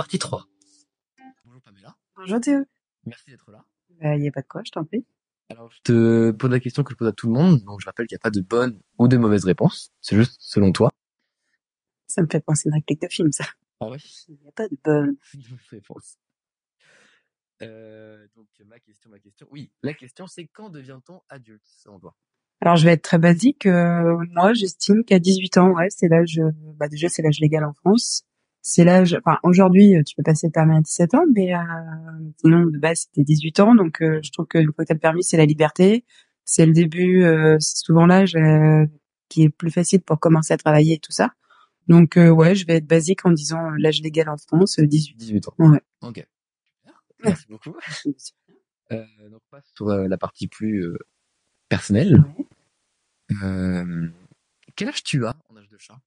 partie 3. Bonjour Pamela. Bonjour Théo. Merci d'être là. Bah, y a pas de quoi, je t'en prie. Alors, je te pose la question que je pose à tout le monde. Donc, je rappelle qu'il n'y a pas de bonne ou de mauvaise réponse. C'est juste selon toi. Ça me fait penser à une réplique de film, ça. Ah ouais? Il n'y a pas de bonne. Réponse. Euh, donc, ma question, ma question. Oui, la question, c'est quand devient-on adulte, selon toi? Alors, je vais être très basique. Euh, moi, j'estime qu'à 18 ans, ouais, c'est l'âge, bah, déjà, c'est l'âge légal en France. C'est l'âge, enfin, aujourd'hui, tu peux passer le permis à 17 ans, mais, euh, sinon, de base, c'était 18 ans. Donc, euh, je trouve que une fois que t'as le permis, c'est la liberté. C'est le début, euh, c'est souvent l'âge euh, qui est plus facile pour commencer à travailler et tout ça. Donc, euh, ouais, je vais être basique en disant euh, l'âge légal en France, euh, 18. 18 ans. Ouais. Ok. Merci beaucoup. Euh, donc, on passe sur euh, la partie plus euh, personnelle. Ouais. Euh, quel âge tu as en âge de chat?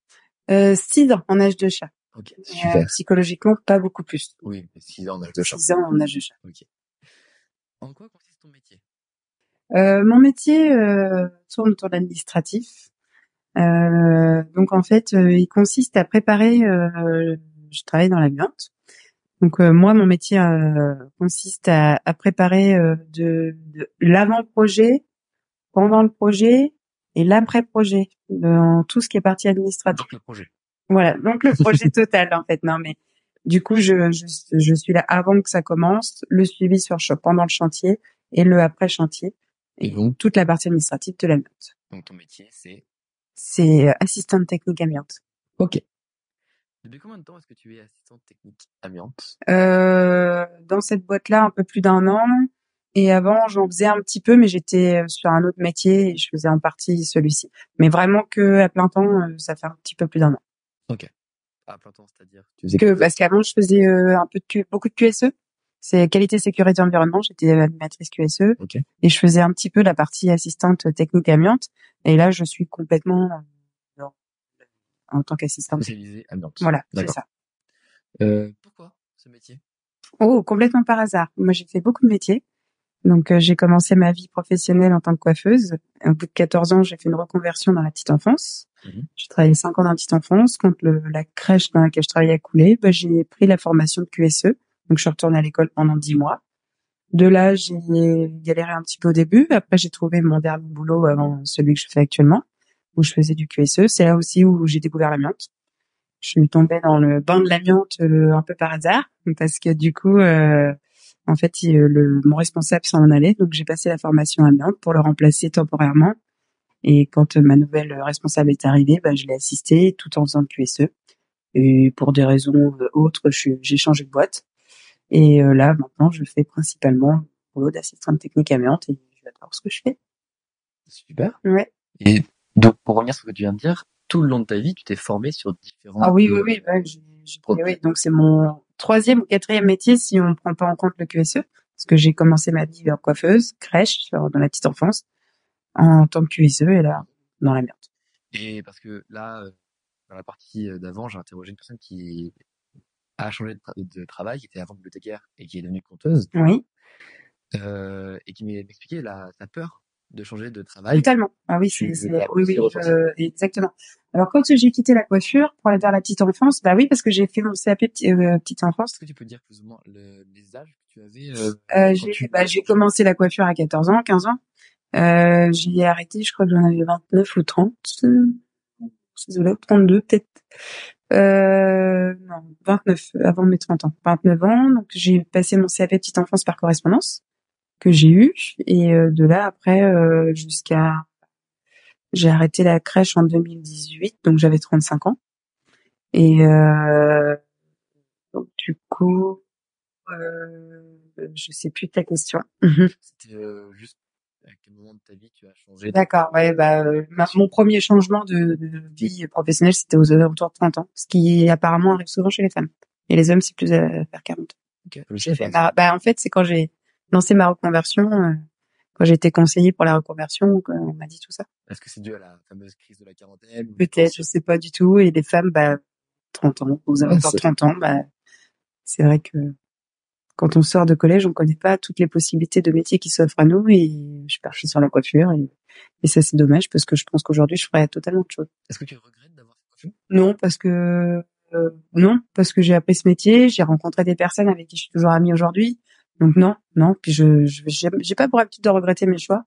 Euh, 6 ans en âge de chat. Ok, Euh, psychologiquement, pas beaucoup plus. Oui, mais 6 ans en âge de chat. 6 ans en âge de chat. Ok. En quoi consiste ton métier? Euh, mon métier euh, tourne autour de l'administratif. Euh, donc en fait, euh, il consiste à préparer. euh, je travaille dans l'amiante. Donc euh, moi, mon métier euh, consiste à, à préparer euh, de, de l'avant-projet, pendant le projet et l'après-projet, dans tout ce qui est partie administrative. Donc, le projet. Voilà, donc le projet total en fait. Non mais du coup, je, je, je suis là avant que ça commence, le suivi sur pendant le chantier et le après chantier Et donc, toute la partie administrative de l'amiante. donc ton métier, c'est... C'est euh, assistante technique amiante. Ok. Depuis combien de temps est-ce que tu es assistante technique amiante? Euh, dans cette boîte-là, un peu plus d'un an. Et avant, j'en faisais un petit peu, mais j'étais euh, sur un autre métier et je faisais en partie celui-ci. Mais vraiment que à plein temps, euh, ça fait un petit peu plus d'un an. Ok. À plein temps, c'est-à-dire? Tu faisais Que parce qu'avant, je faisais euh, un peu de Q- beaucoup de QSE. C'est qualité, sécurité, environnement. J'étais animatrice QSE Ok. et je faisais un petit peu la partie assistante technique amiante. Et là, je suis complètement euh, dans- en tant qu'assistante. spécialisée amiante. Voilà, c'est ça. Euh, pourquoi ce métier? Oh, complètement par hasard. Moi, j'ai fait beaucoup de métiers. Donc, euh, j'ai commencé ma vie professionnelle en tant que coiffeuse. Au bout de 14 ans, j'ai fait une reconversion dans la petite enfance. Mhm. J'ai travaillé 5 ans dans la petite enfance. Quand le, la crèche dans laquelle je travaillais a coulé, bah, j'ai pris la formation de QSE. Donc, je suis retournée à l'école pendant 10 mois. De là, j'ai galéré un petit peu au début. Après, j'ai trouvé mon dernier boulot avant celui que je fais actuellement, où je faisais du QSE. C'est là aussi où j'ai découvert l'amiante. Je suis tombée dans le bain de l'amiante euh, un peu par hasard, parce que du coup, euh, en fait, euh, le, mon responsable s'en allait, donc j'ai passé la formation amiante pour le remplacer temporairement. Et quand euh, ma nouvelle responsable est arrivée, bah, je l'ai assistée tout en faisant le QSE. Et pour des raisons euh, autres, j'ai changé de boîte. Et euh, là, maintenant, je fais principalement le boulot d'assistante technique amiante et j'adore ce que je fais. Super. Ouais. Et donc, pour revenir sur ce que tu viens de dire, tout le long de ta vie, tu t'es formé sur différents... Ah oui, oui, euh, oui. bah, oui, donc c'est mon troisième ou quatrième métier si on prend pas en compte le QSE, parce que j'ai commencé ma vie en coiffeuse, crèche, dans la petite enfance, en tant que QSE et là, dans la merde. Et parce que là, euh, dans la partie euh, d'avant, j'ai interrogé une personne qui a changé de, tra- de travail, qui était avant bibliothécaire et qui est devenue conteuse, Oui, euh, et qui m'expliquait la, sa peur de changer de travail. totalement. Ah oui, c'est, oui, oui, je- exactement. Alors quand j'ai quitté la coiffure pour aller vers la petite enfance, bah oui, parce que j'ai fait mon CAP petit- euh, petite enfance. Est-ce que tu peux dire plus ou moins le- les âges que tu avais euh, Euh, j'ai, tu- bah, j'ai commencé la coiffure à 14 ans, 15 ans. Euh, j'ai arrêté, je crois que j'en avais 29 ou 30. euh, Désolée, 32 peut-être. Euh, non, 29, avant mes 30 ans. 29 ans, donc j'ai passé mon CAP petite enfance par correspondance que j'ai eu. Et euh, de là, après, euh, jusqu'à... J'ai arrêté la crèche en 2018, donc j'avais 35 ans. Et euh, donc du coup, euh, je sais plus ta question. C'était euh, juste à quel moment de ta vie tu as changé D'accord, ouais, bah, euh, ma- mon premier changement de, de vie professionnelle, c'était aux alentours de 30 ans, ce qui apparemment arrive souvent chez les femmes. Et les hommes, c'est plus à vers 40. Ok, je J'ai sais fait ma- bah, en fait, c'est quand j'ai lancé ma reconversion, euh, quand j'ai été conseillée pour la reconversion, qu'on m'a dit tout ça. Est-ce que c'est dû à la fameuse crise de la quarantaine Peut-être, je sais pas du tout. Et les femmes, bah, 30 ans, aux alentours de c'est- 30 ans, bah, c'est vrai que quand on sort de collège, on connaît pas toutes les possibilités de métiers qui s'offrent à nous et je suis partie sur la coiffure et, et ça c'est dommage parce que je pense qu'aujourd'hui je ferais totalement autre chose. Est-ce que tu regrettes d'avoir cette coiffure? Non, parce que euh, non, parce que j'ai appris ce métier, j'ai rencontré des personnes avec qui je suis toujours amie aujourd'hui. Donc non, non. Puis je, je j'ai j'ai pas pour habitude de regretter mes choix,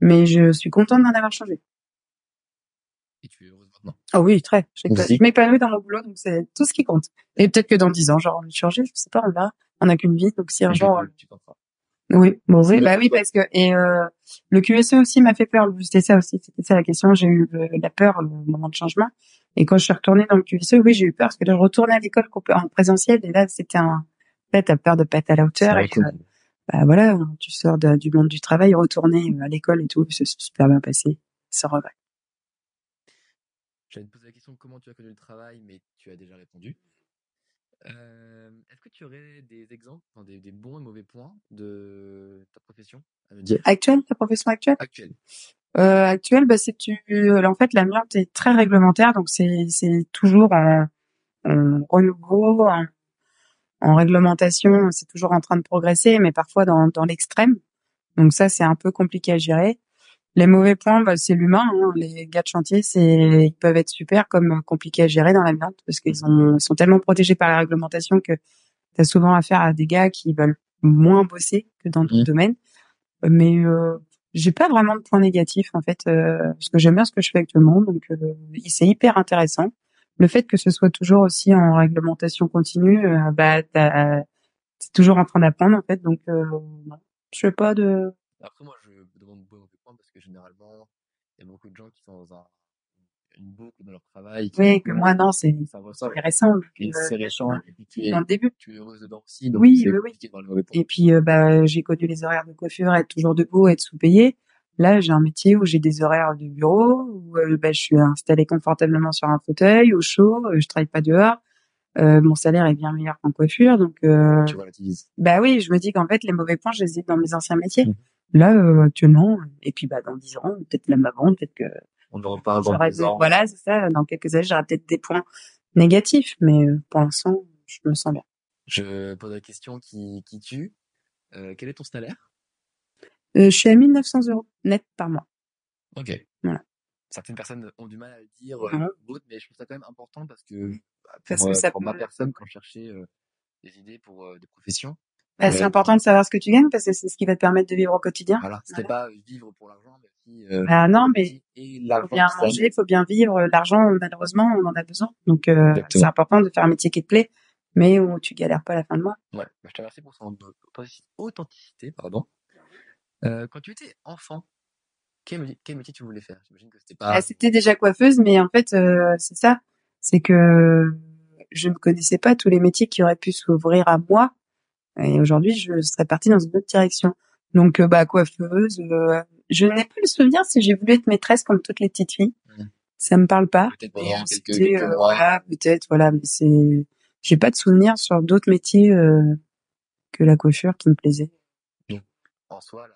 mais je suis contente d'en avoir changé. Et tu es heureuse maintenant? Ah oui, très. Je m'épanouis dans mon boulot, donc c'est tout ce qui compte. Et peut-être que dans dix ans, j'aurai envie de changer, je sais pas, on verra. On n'a qu'une vie, donc si un jour, feras. oui, bon, oui, bah oui, parce que et euh, le QSE aussi m'a fait peur. C'était ça aussi, c'était ça la question. J'ai eu le- la peur au moment de changement. Et quand je suis retournée dans le QSE, oui, j'ai eu peur parce que là, je retournais à l'école en présentiel et là, c'était un. En fait, t'as peur de pas être à la hauteur. Et, cool. euh, bah voilà, tu sors de- du monde du travail, retourner à l'école et tout, c'est super bien passé, sans regret. J'allais te poser la question comment tu as connu le travail, mais tu as déjà répondu. Euh, Est-ce que tu aurais des exemples, enfin, des, des bons et mauvais points de ta profession à me dire? Actuelle, ta profession actuelle? Actuelle. euh, Actuelle, bah c'est tu. En fait, l'amiante est très réglementaire, donc c'est c'est toujours en, en renouveau, en, en réglementation, c'est toujours en train de progresser, mais parfois dans dans l'extrême. Donc ça, c'est un peu compliqué à gérer. Les mauvais points, bah, c'est l'humain. hein. Les gars de chantier, c'est ils peuvent être super comme compliqués à gérer dans l'amiante parce qu'ils ont ils sont tellement protégés par la réglementation que tu as souvent affaire à des gars qui veulent moins bosser que dans d'autres Mhm. domaines. Mais euh, j'ai pas vraiment de points négatifs en fait euh, parce que j'aime bien ce que je fais actuellement, donc euh, c'est hyper intéressant. Le fait que ce soit toujours aussi en réglementation continue, euh, bah t'es toujours en train d'apprendre en fait, donc euh, je fais pas de Après, moi, je me demande bons et mauvais points parce que généralement, il y a beaucoup de gens qui sont dans un, une boucle dans leur travail. oui que moi non c'est intéressant. C'est récent. Et puis tu es, dans le début. tu es heureuse dedans aussi. Donc Oui, oui, oui. Et puis, euh, bah, j'ai connu les horaires de coiffure, être toujours debout, être sous-payé. Là, j'ai un métier où j'ai des horaires de bureau, où euh, bah, je suis installée confortablement sur un fauteuil, au chaud, euh, je travaille pas dehors. Euh, mon salaire est bien meilleur qu'en coiffure, donc euh, Tu relativises. bah oui, je me dis qu'en fait les mauvais points, je les ai dans mes anciens métiers. Mhm. Là, euh, actuellement, et puis bah dans dix ans, peut-être même avant, peut-être que On en reparle dans j'aurai 10 des- ans. voilà, c'est ça. Dans quelques années, j'aurai peut-être des points négatifs, mais euh, pour l'instant, je me sens bien. Je pose la question qui, qui tue. Euh, quel est ton salaire? Euh, je suis à 1900 euros net par mois. Ok. Voilà. Certaines personnes ont du mal à le dire, d'autres, mais je trouve ça quand même important parce que bah, Parce pour, que euh, ça pour peut- ma personne, quand je cherchais des idées pour des professions, Bah. C'est important de savoir ce que tu gagnes parce que c'est ce qui va te permettre de vivre au quotidien. voilà, c'était pas vivre pour l'argent, mais aussi euh, Bah non, mais et faut bien manger, faut bien vivre. L'argent, malheureusement, on en a besoin. Donc euh, c'est important de faire un métier qui te plaît, mais où tu galères pas à la fin de mois. Ouais, bah, je te remercie pour son authenticité-. Pardon. Euh, quand tu étais enfant, quel, métier- quel métier tu voulais faire? J'imagine que c'était pas. Ah, C'était déjà coiffeuse, mais en fait, euh, c'est ça. C'est que je ne connaissais pas tous les métiers qui auraient pu s'ouvrir à moi. Et aujourd'hui, je serais partie dans une autre direction. Donc, euh, bah, coiffeuse. euh, je n'ai pas le souvenir si j'ai voulu être maîtresse comme toutes les petites filles. Mhm. Ça me parle pas. Peut-être pendant euh, quelques, c'était, quelques euh, mois. voilà, peut-être, voilà, mais c'est, j'ai pas de souvenir sur d'autres métiers euh, que la coiffure qui me plaisait. En soi,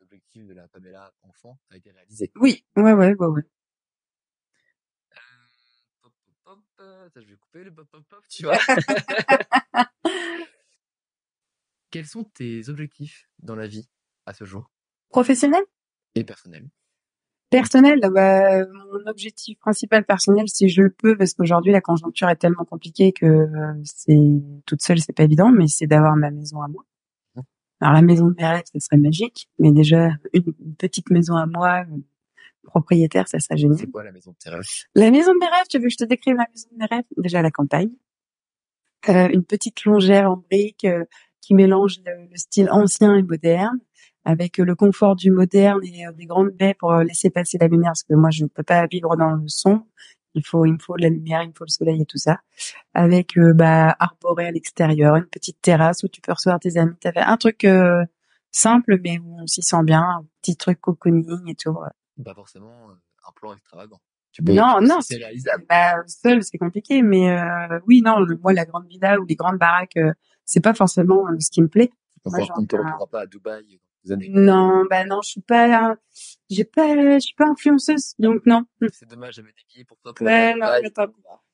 l'objectif de la Pamela enfant a été réalisé. Oui, ouais, ouais, ouais, ouais. Pop, pop, pop, euh, je vais couper le pop, pop, pop, tu vois. Quels sont tes objectifs dans la vie à ce jour? Professionnel, et personnels personnel, bah, mon objectif principal personnel, si je le peux, parce qu'aujourd'hui la conjoncture est tellement compliquée que euh, c'est toute seule, c'est pas évident, mais c'est d'avoir ma maison à moi. Mhm. Alors la maison de mes rêves, ça serait magique, mais déjà une, petite maison à moi, euh, propriétaire, ça serait génial. C'est quoi la maison de tes rêves? La maison de mes rêves, tu veux que je te décrive la maison de mes rêves? Déjà la campagne. Euh, une petite longère en briques euh, qui mélange le, le style ancien et moderne, avec euh, le confort du moderne et euh, des grandes baies pour euh, laisser passer la lumière, parce que moi je ne peux pas vivre dans le son. Il faut, il me faut de la lumière, il me faut le soleil et tout ça. Avec euh, bah arboré à l'extérieur, une petite terrasse où tu peux recevoir tes amis. T'avais un truc euh, simple mais où on s'y sent bien, un petit truc cocooning et tout. Pas forcément euh, un plan extravagant. Tu peux, Non, tu non, c'est réalisable. bah, seul, c'est compliqué, mais euh, oui, non, moi, la grande villa ou les grandes baraques, euh, c'est pas forcément euh, ce qui me plaît. On Moi, ne j'en te ai un- retrouvera pas à Dubaï dans des années. Non, bah non, je suis pas, j'ai pas, je suis pas influenceuse, donc non. C'est dommage, j'avais des billets pour toi pour Ouais, non.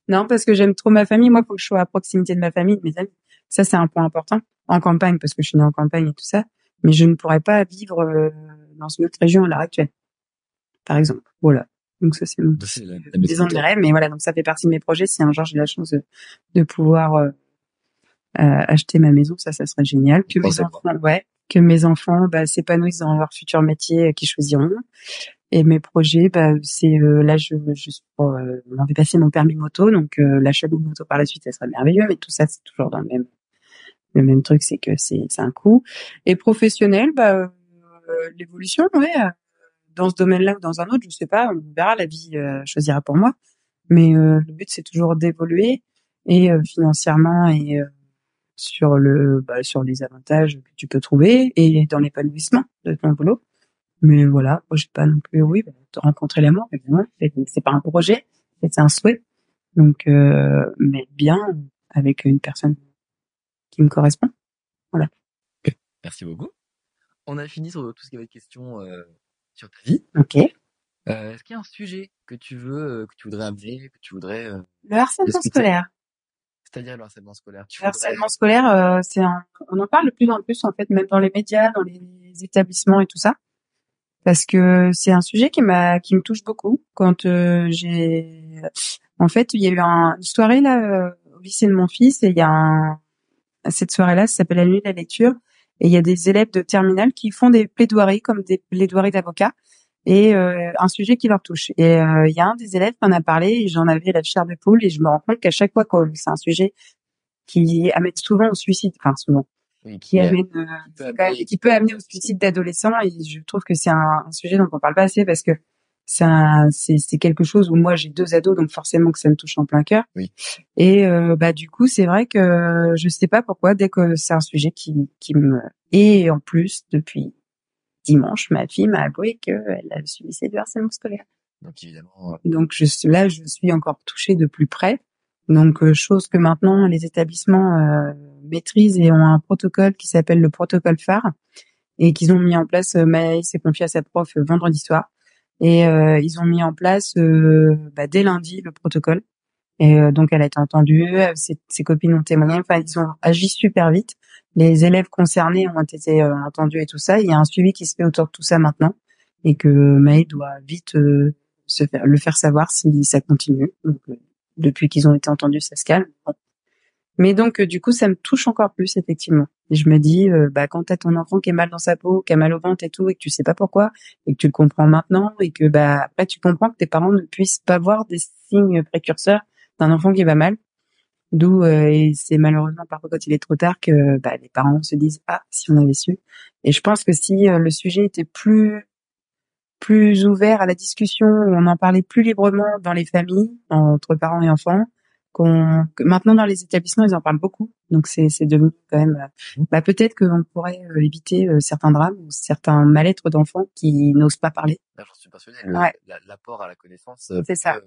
Non, parce que j'aime trop ma famille. Moi, faut que je sois à proximité de ma famille, de mes amis. Ça, c'est un point important. En campagne, parce que je suis née en campagne et tout ça. Mais je ne pourrais pas vivre euh, dans une autre région à l'heure actuelle. Par exemple. Voilà. Donc ça c'est mon c'est la, la des mais voilà, donc ça fait partie de mes projets. Si un jour j'ai la chance de, de pouvoir euh, acheter ma maison, ça, ça serait génial. Que mes pas. enfants, ouais, que mes enfants bah, s'épanouissent dans leur futur métier euh, qu'ils choisiront. Et mes projets, bah, c'est euh, là, je, je euh, on avait passé mon permis moto, donc euh, l'achat d'une moto par la suite, ça serait merveilleux. Mais tout ça, c'est toujours dans le même le même truc, c'est que c'est c'est un coût. Et professionnel, bah euh, l'évolution, ouais. euh, Dans ce domaine-là ou dans un autre, je sais pas, on verra, la vie euh, choisira pour moi. Mais euh, le but, c'est toujours d'évoluer et euh, financièrement et euh, sur le bah, sur les avantages que tu peux trouver et dans l'épanouissement de ton boulot. Mais voilà, moi j'ai pas non plus, oui, bah, de rencontrer l'amour, évidemment, c'est c'est pas un projet, c'est un souhait. Donc, euh, mais bien avec une personne qui me correspond. Merci beaucoup. On a fini sur tout ce qui avait de questions euh, sur ta vie. Ok. Euh, Est-ce qu'il y a un sujet que tu veux, euh, que tu voudrais amener, que tu voudrais, euh, Le harcèlement scolaire. C'est-à-dire le harcèlement scolaire tu Le harcèlement scolaire, euh, c'est un, on en parle de plus en plus en fait, même dans les médias, dans les établissements et tout ça, parce que c'est un sujet qui m'a, qui me touche beaucoup. Quand euh, j'ai, en fait, il y a eu un, une soirée là euh, au lycée de mon fils et il y a un, cette soirée-là, ça s'appelle la nuit de la lecture, et il y a des élèves de terminale qui font des plaidoiries comme des plaidoiries d'avocats et euh, un sujet qui leur touche. Et euh, il y a un des élèves qui en a parlé j'en avais la chair de poule et je me rends compte qu'à chaque fois que c'est un sujet qui amène souvent au suicide, enfin souvent, Oui, qui amène, euh, peut même- qui peut amener au suicide d'adolescents et je trouve que c'est un, un sujet dont on parle pas assez parce que c'est quelque chose où moi j'ai deux ados donc forcément que ça me touche en plein cœur. Oui. Et euh, bah du coup c'est vrai que je sais pas pourquoi dès que c'est un sujet qui qui me et en plus depuis dimanche ma fille m'a avoué qu'elle a subi du harcèlement scolaire. Donc évidemment, euh, Donc je suis là, je suis encore touchée de plus près. Donc euh, chose que maintenant les établissements euh, maîtrisent et ont un protocole qui s'appelle le protocole phare et qu'ils ont mis en place. Euh, Maëlle s'est confiée à sa prof euh, vendredi soir et euh, ils ont mis en place euh, bah, dès lundi le protocole. Et euh, donc elle a été entendue, ses, ses copines ont témoigné. Enfin ils ont agi super vite. Les élèves concernés ont été euh, entendus et tout ça. Il y a un suivi qui se fait autour de tout ça maintenant et que Maëlle doit vite euh, se faire, le faire savoir si ça continue. Donc, euh, depuis qu'ils ont été entendus, ça se calme. Mais donc, euh, du coup, ça me touche encore plus, effectivement. Je me dis, euh, bah, quand t'as ton enfant qui est mal dans sa peau, qui a mal au ventre et tout, et que tu sais pas pourquoi, et que tu le comprends maintenant, et que, bah, après, tu comprends que tes parents ne puissent pas voir des signes précurseurs d'un enfant qui va mal. D'où, euh, et c'est malheureusement parfois quand il est trop tard que, bah, les parents se disent, ah, si on avait su. Et je pense que si euh, le sujet était plus plus ouvert à la discussion, on en parlait plus librement dans les familles, entre parents et enfants, qu'on que maintenant dans les établissements ils en parlent beaucoup, donc c'est c'est devenu quand même, euh, bah peut-être qu'on pourrait euh, éviter euh, certains drames ou certains mal-être d'enfants qui n'osent pas parler. là, j'en suis persuadé, Ouais. la- l'apport à la connaissance. euh, C'est ça.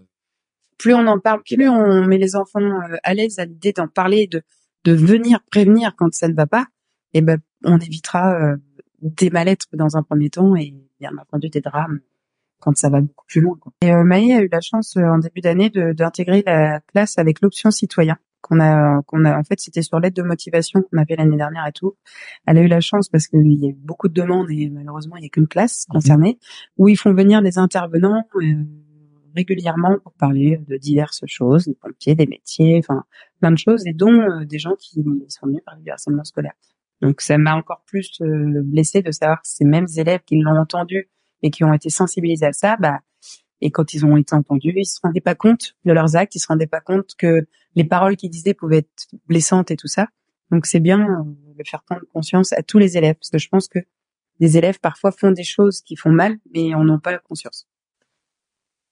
Plus on en parle, plus on met les enfants euh, à l'aise à l'idée d'en parler, de de venir prévenir quand ça ne va pas, et ben on évitera euh, des mal-être dans un premier temps et bien entendu des drames quand ça va beaucoup plus loin. Quoi. Et euh, Maë a eu la chance euh, en début d'année de- d'intégrer la classe avec l'option citoyen qu'on a qu'on a en fait c'était sur l'aide de motivation qu'on avait l'année dernière et tout. Elle a eu la chance parce qu'il y a eu beaucoup de demandes et malheureusement il y a qu'une classe concernée où ils font venir des intervenants euh, régulièrement pour parler de diverses choses, des pompiers, des métiers, enfin plein de choses et dont euh, des gens qui sont venus parler du harcèlement scolaire. Donc ça m'a encore plus euh, blessée de savoir que ces mêmes élèves qui l'ont entendu et qui ont été sensibilisés à ça, bah, et quand ils ont été entendus, ils se rendaient pas compte de leurs actes, ils se rendaient pas compte que les paroles qu'ils disaient pouvaient être blessantes et tout ça. Donc c'est bien euh, de faire prendre conscience à tous les élèves, parce que je pense que des élèves parfois font des choses qui font mal, mais en n'ont pas la conscience.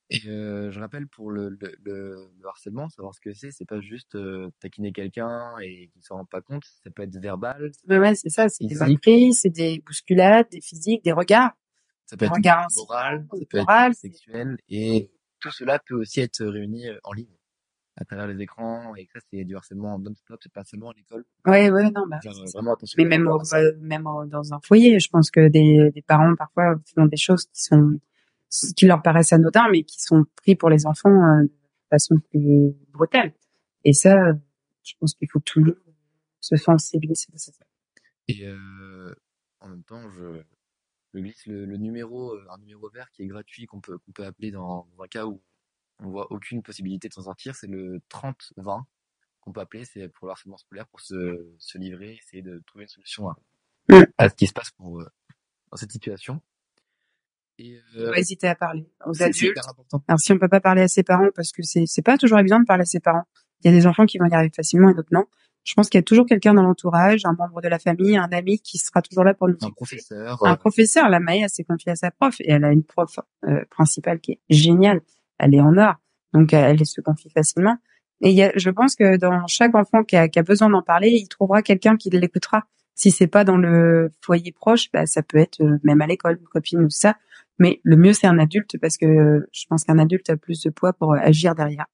Et euh, je rappelle pour le, le, le, le harcèlement, savoir ce que c'est, c'est pas juste euh, taquiner quelqu'un et qu'il s'en rend pas compte, ça peut être verbal, Ouais, ouais, c'est ça, c'est des moqueries, c'est des bousculades, des physiques, des regards. ça peut être Regard moral, ça insultant, peut moral, être sexuel, et tout cela peut aussi être réuni en ligne, à travers les écrans, et ça c'est du harcèlement non-stop, c'est pas seulement à l'école. Ouais, ouais, non, bah. Vraiment attention. Mais même, au- euh, même dans un foyer, je pense que des, des parents parfois font des choses qui sont qui leur paraissent anodins, mais qui sont pris pour les enfants euh, de façon plus brutale. Et ça, euh, je pense qu'il faut tout le monde se sensibiliser à ça. Et euh, en même temps, je, je glisse le, le numéro, euh, un numéro vert qui est gratuit, qu'on peut, qu'on peut appeler dans, dans un cas où on voit aucune possibilité de s'en sortir. C'est le 30-20 qu'on peut appeler. C'est pour le harcèlement scolaire, pour se, se livrer, essayer de trouver une solution à, Mm. à ce qui se passe pour, dans cette situation. Et, Faut euh, pas hésiter à parler aux adultes. Alors si on peut pas parler à ses parents parce que c'est c'est pas toujours évident de parler à ses parents. Il y a des enfants qui vont y arriver facilement et d'autres non. Je pense qu'il y a toujours quelqu'un dans l'entourage, un membre de la famille, un ami qui sera toujours là pour nous Un professeur, Un euh, professeur, la Maïa s'est confiée à sa prof et elle a une prof euh, principale qui est géniale. Elle est en or, donc euh, elle se confie facilement. Et il y a, je pense que dans chaque enfant qui a, qui a besoin d'en parler, il trouvera quelqu'un qui l'écoutera. Si c'est pas dans le foyer proche, bah, ça peut être euh, même à l'école, une copine ou ça. Mais le mieux c'est un adulte parce que euh, je pense qu'un adulte a plus de poids pour euh, agir derrière.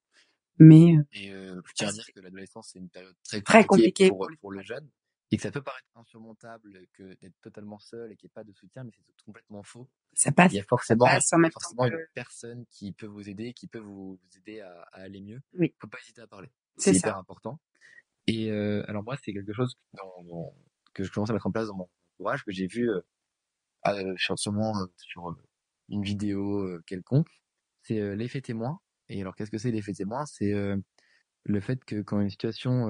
Mais euh, Et euh, je tiens à dire que l'adolescence, c'est une période très Très compliquée compliqué pour, le jeune et que ça peut paraître insurmontable que d'être totalement seul et qu'il n'y ait pas de soutien, mais c'est complètement faux. ça passe. Il y a forcément, passe forcément que- une personne qui peut vous aider, qui peut vous, vous aider à, à aller mieux. Oui. Faut pas hésiter à parler. C'est hyper important. Et euh, alors moi, c'est quelque chose dans- dans- que je commence à mettre en place dans mon entourage, que j'ai vu euh, euh, sur, sûrement sur euh, une vidéo quelconque. C'est l'effet témoin. Et alors, qu'est-ce que c'est l'effet témoin? C'est le fait que quand une situation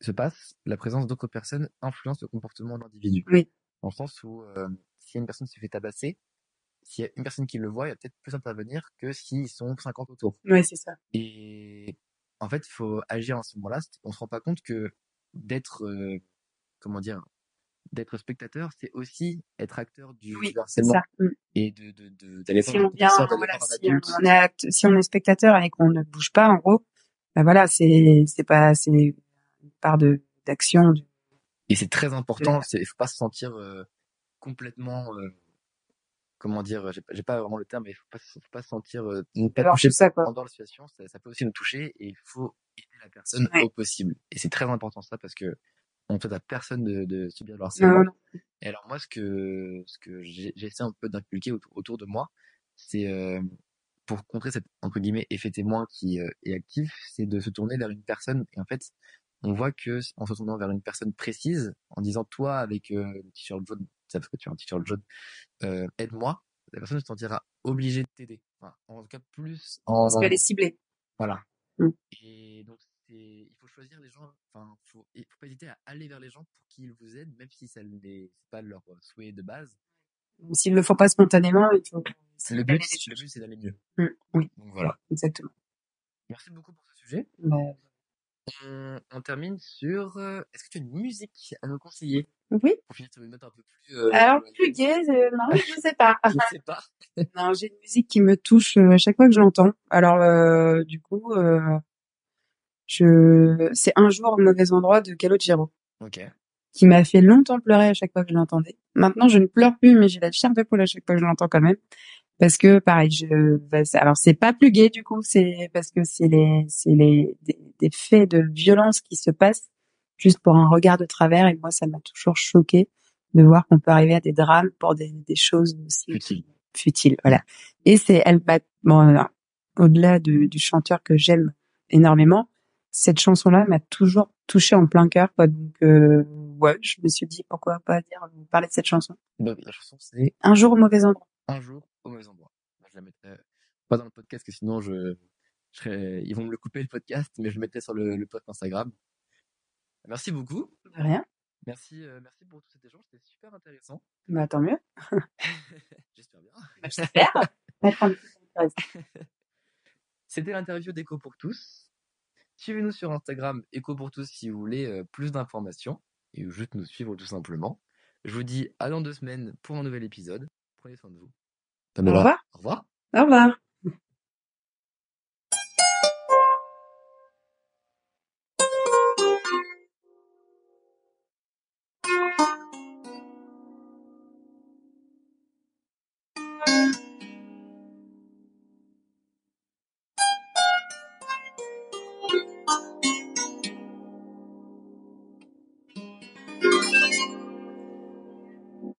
se passe, la présence d'autres personnes influence le comportement de l'individu. Oui. Dans le sens où, si une personne se fait tabasser, s'il y a une personne qui le voit, il va peut-être plus intervenir que s'ils sont 50 autour. Ouais, c'est ça. Et en fait, il faut agir à ce moment-là. On se rend pas compte que d'être, euh, comment dire, d'être spectateur, c'est aussi être acteur du, Oui, harcèlement ça. Mm. et de de de- d'aller si on vient, d'aller voilà, si on est act- si on est spectateur et qu'on ne bouge pas, en gros, ben voilà, c'est c'est pas c'est une part de d'action. du- Et c'est très important. il faut pas se sentir euh, complètement, euh, comment dire, j'ai, pas- vraiment le terme, mais il faut pas, faut pas se sentir euh, ne pas touché ça quoi. pendant la situation. Ça, ça peut aussi nous toucher et il faut aider la personne Ouais. au possible. Et c'est très important ça parce que on souhaite à personne de, de subir le Non, harcèlement. non. Et alors moi, ce que ce que j'essaie un peu d'inculquer autour, autour de moi, c'est euh, pour contrer cet entre guillemets effet témoin qui euh, est actif, c'est de se tourner vers une personne. Et en fait, on voit que en se tournant vers une personne précise, en disant toi avec euh, le t-shirt jaune, ça parce que tu as un t-shirt jaune, euh, aide-moi, la personne se sentira obligée de t'aider. Enfin, en tout cas plus en Parce qu'elle est ciblée. voilà. Mm. Et donc, c'est, il faut choisir les gens, enfin, faut, il faut pas hésiter à aller vers les gens pour qu'ils vous aident, même si ça n'est pas leur euh, souhait de base. S'ils le font pas spontanément, il faut Le but, le but, c'est d'aller mieux. Mm. Oui, Donc voilà. exactement. Merci beaucoup pour ce sujet. Ben, On, on termine sur, euh, est-ce que tu as une musique à nous conseiller? Oui. pour finir sur une note un peu plus, euh, Alors plus gay, euh, non, je sais pas. Je sais pas. Non, j'ai une musique qui me touche euh, à chaque fois que je l'entends. Alors euh, du coup, euh, je c'est un jour au mauvais endroit de Calogero Ok. qui m'a fait longtemps pleurer à chaque fois que je l'entendais. Maintenant, je ne pleure plus, mais j'ai la chair de poule à chaque fois que je l'entends quand même. Parce que pareil, je bah, alors c'est pas plus gay du coup, c'est parce que c'est les c'est les des, des faits de violence qui se passent juste pour un regard de travers et moi ça m'a toujours choqué de voir qu'on peut arriver à des drames pour des, des choses aussi Futile. futiles, voilà. Et c'est elle m'a bon au-delà de- du chanteur que j'aime énormément, cette chanson-là m'a toujours touchée en plein cœur quoi. Donc euh, ouais, je me suis dit pourquoi pas dire parler de cette chanson. Donc, la chanson, c'est Un jour au mauvais endroit. un jour au mauvais endroit. Moi, Je la mettrai pas dans le podcast, que sinon je, je serais, ils vont me le couper le podcast, mais je le mettrai sur le, le post Instagram. Merci beaucoup. De rien. Merci, euh, merci pour tout cet échange, c'était super intéressant. Bah tant mieux. J'espère bien. Bah, J'espère. C'était l'interview d'Echo pour tous. Suivez-nous sur Instagram Echo pour tous si vous voulez euh, plus d'informations et juste nous suivre tout simplement. Je vous dis à dans deux semaines pour un nouvel épisode. Prenez soin de vous. Au revoir. Au revoir. Au revoir.